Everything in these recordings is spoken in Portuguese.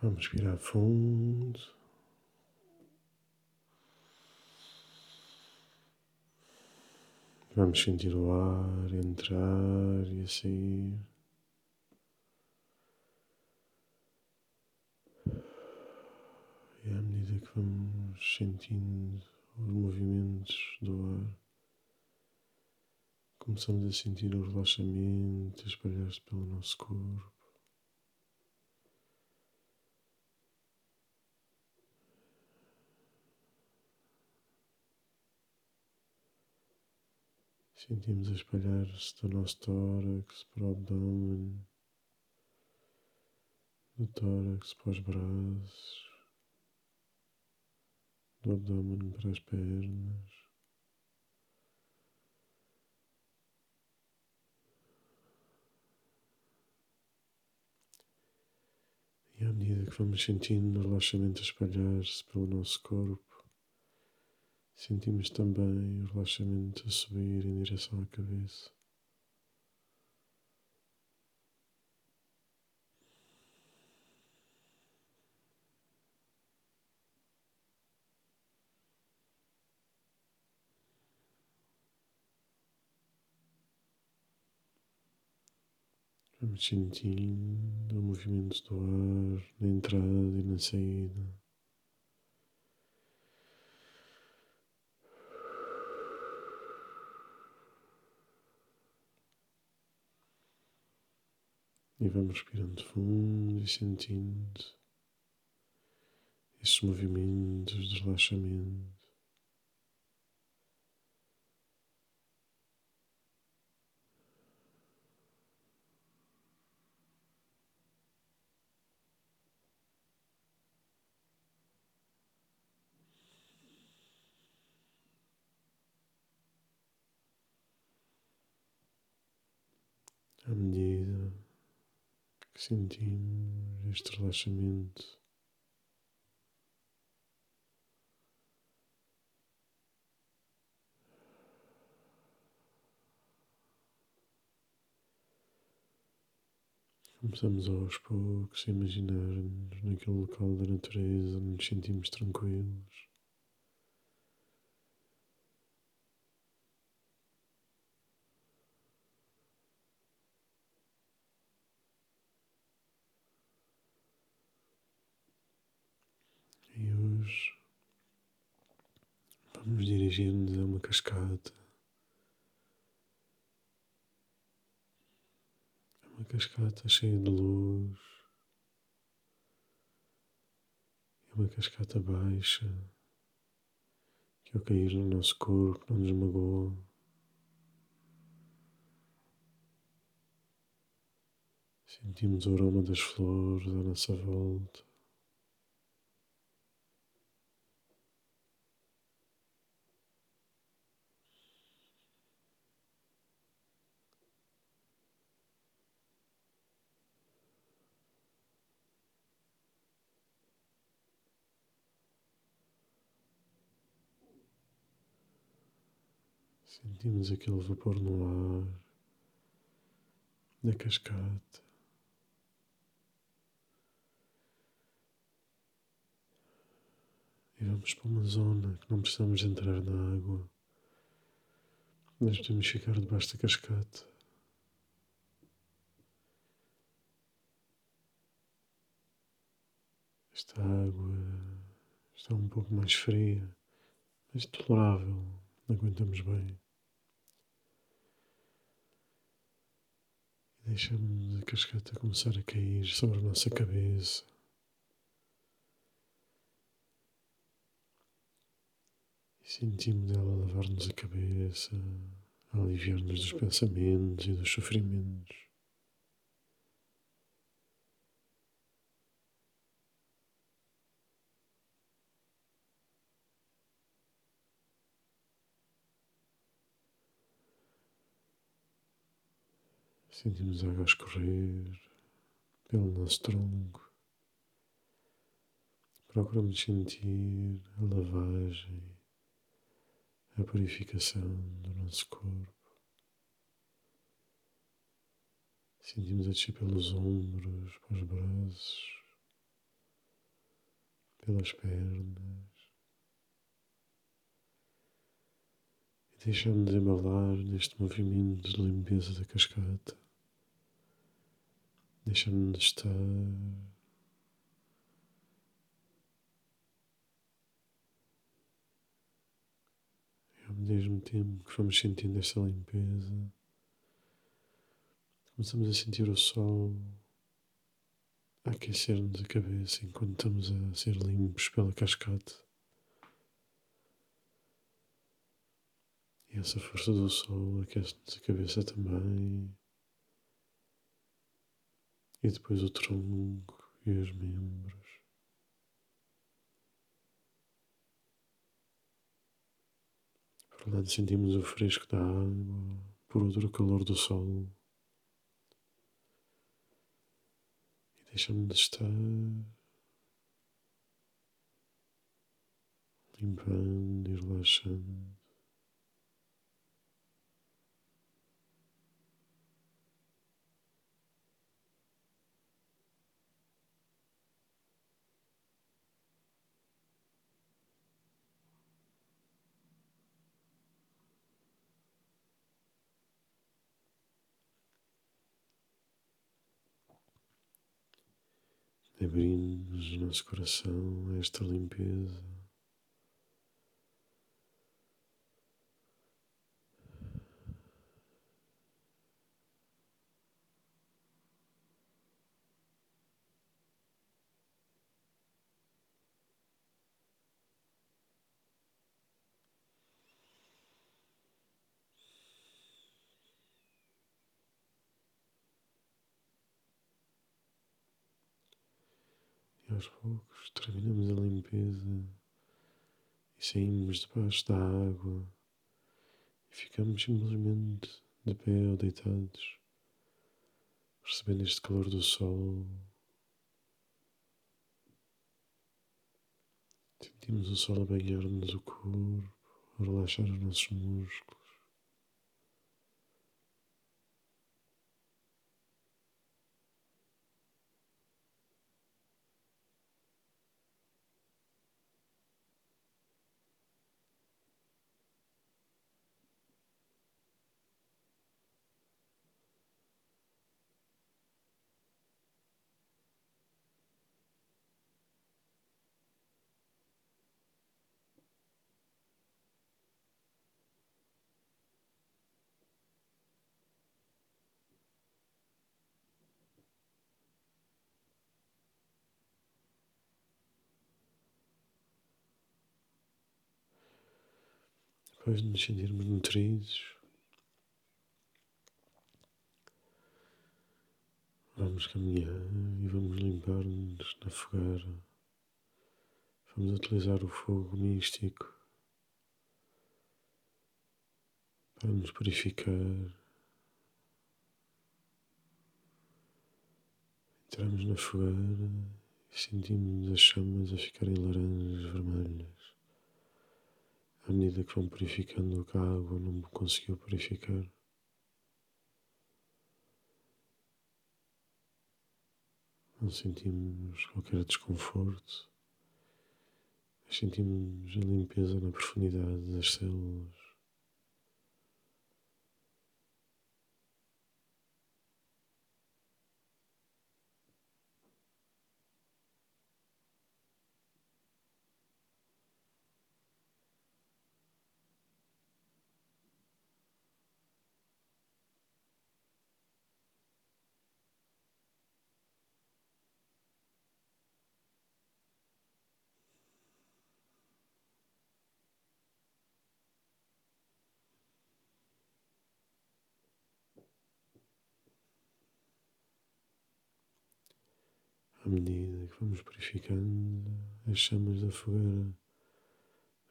Vamos respirar fundo. Vamos sentir o ar entrar e sair. E à medida que vamos sentindo os movimentos do ar, começamos a sentir o relaxamento espalhar-se pelo nosso corpo. Sentimos a espalhar-se do nosso tórax para o abdômen, do tórax para os braços, do abdômen para as pernas. E à medida que vamos sentindo o relaxamento a espalhar-se pelo nosso corpo, Sentimos também o relaxamento a subir em direção à cabeça. Vamos sentindo o movimento do ar na entrada e na saída. E vamos respirando fundo e sentindo esses movimentos de relaxamento. à medida sentimos este relaxamento. Começamos aos poucos a imaginar-nos naquele local da natureza onde nos sentimos tranquilos. Vamos dirigir-nos a uma cascata. É uma cascata cheia de luz. É uma cascata baixa que ao cair no nosso corpo não nos magoa. Sentimos o aroma das flores à nossa volta. Sentimos aquele vapor no ar, na cascata. E vamos para uma zona que não precisamos entrar na água. Nós podemos ficar debaixo da cascata. Esta água está um pouco mais fria, mas tolerável, aguentamos bem. Deixamos a cascata começar a cair sobre a nossa cabeça. E sentimos ela lavar-nos a cabeça, aliviar-nos dos pensamentos e dos sofrimentos. Sentimos a água escorrer pelo nosso tronco. Procuramos sentir a lavagem, a purificação do nosso corpo. Sentimos a descer pelos ombros, para os braços, pelas pernas. E deixamos embalar neste movimento de limpeza da cascata. Deixamos de estar. E ao mesmo tempo que vamos sentindo esta limpeza, começamos a sentir o sol a aquecer-nos a cabeça enquanto estamos a ser limpos pela cascata. E essa força do sol aquece-nos a cabeça também. E depois o tronco e os membros. Por um lado sentimos o fresco da água, por outro o calor do sol. Deixa-me de estar limpando e relaxando. Abrimos o nosso coração a esta limpeza. Aos poucos terminamos a limpeza e saímos debaixo da água e ficamos simplesmente de pé ou deitados, recebendo este calor do sol. Sentimos o sol a banhar-nos o corpo, a relaxar os nossos músculos. Depois de nos sentirmos nutridos, vamos caminhar e vamos limpar-nos na fogueira. Vamos utilizar o fogo místico para nos purificar. Entramos na fogueira e sentimos as chamas a ficarem laranjas, vermelhas à medida que vão purificando o que a água não conseguiu purificar. Não sentimos qualquer desconforto, mas sentimos a limpeza na profundidade das células. À medida que vamos purificando, as chamas da fogueira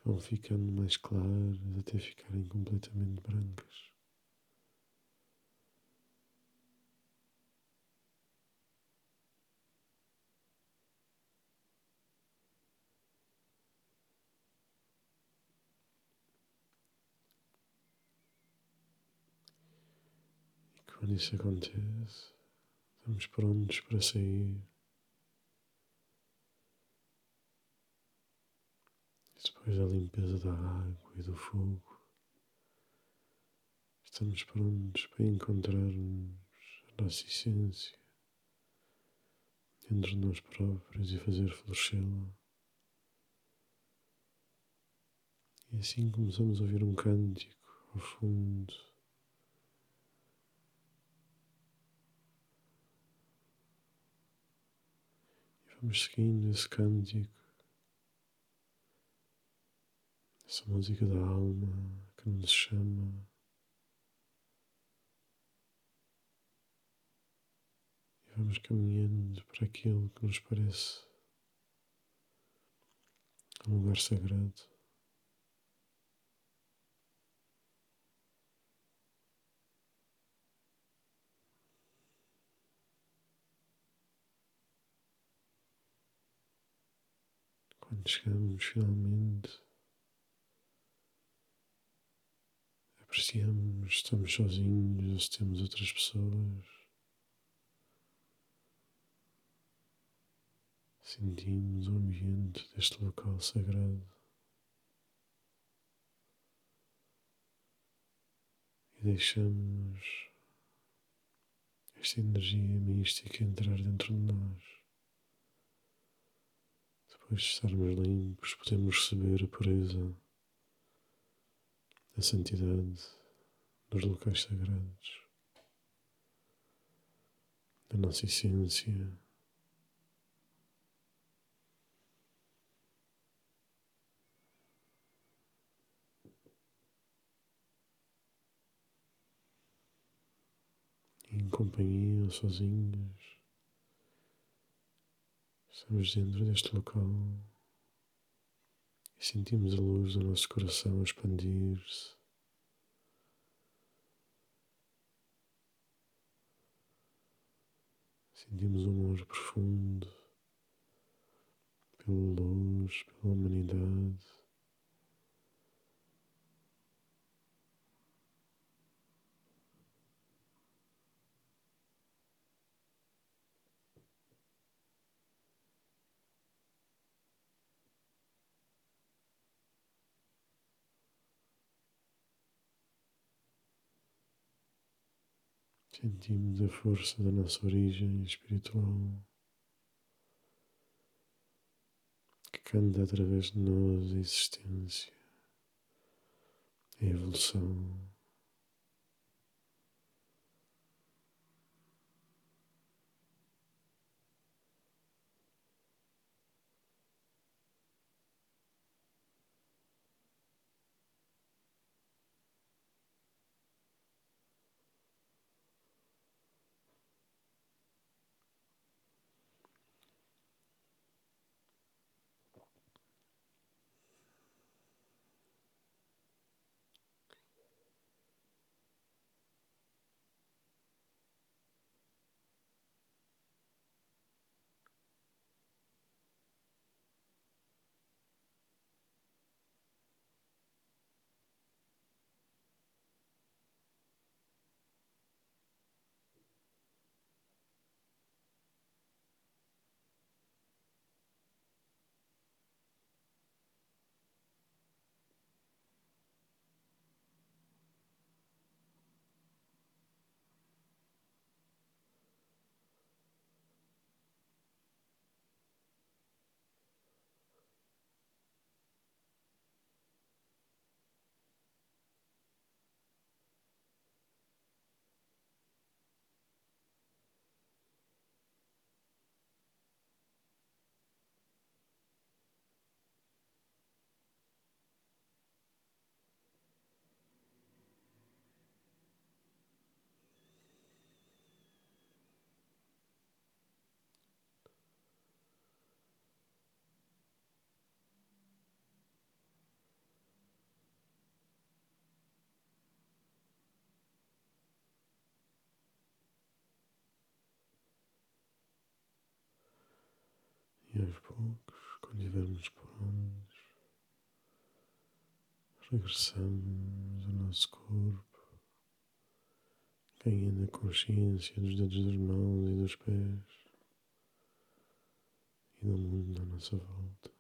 vão ficando mais claras até ficarem completamente brancas. E quando isso acontece, estamos prontos para sair. Depois da limpeza da água e do fogo, estamos prontos para encontrarmos a nossa essência dentro de nós próprios e fazer florescê-la. E assim começamos a ouvir um cântico ao fundo. E vamos seguindo esse cântico, essa música da alma que nos chama. E vamos caminhando para aquilo que nos parece um lugar sagrado. Quando chegamos finalmente, apreciamos, estamos sozinhos ou se temos outras pessoas. Sentimos o ambiente deste local sagrado e deixamos esta energia mística entrar dentro de nós. Depois de estarmos limpos, podemos receber a pureza, a santidade dos locais sagrados, da nossa essência. Em companhia ou sozinhos. Estamos dentro deste local e sentimos a luz do nosso coração expandir-se. Sentimos um amor profundo pela luz, pela humanidade. Sentimos a força da nossa origem espiritual que canta através de nós a existência, a evolução. Aos poucos, quando estivermos prontos, regressamos ao nosso corpo, ganhando a consciência dos dedos das mãos e dos pés e do mundo à nossa volta.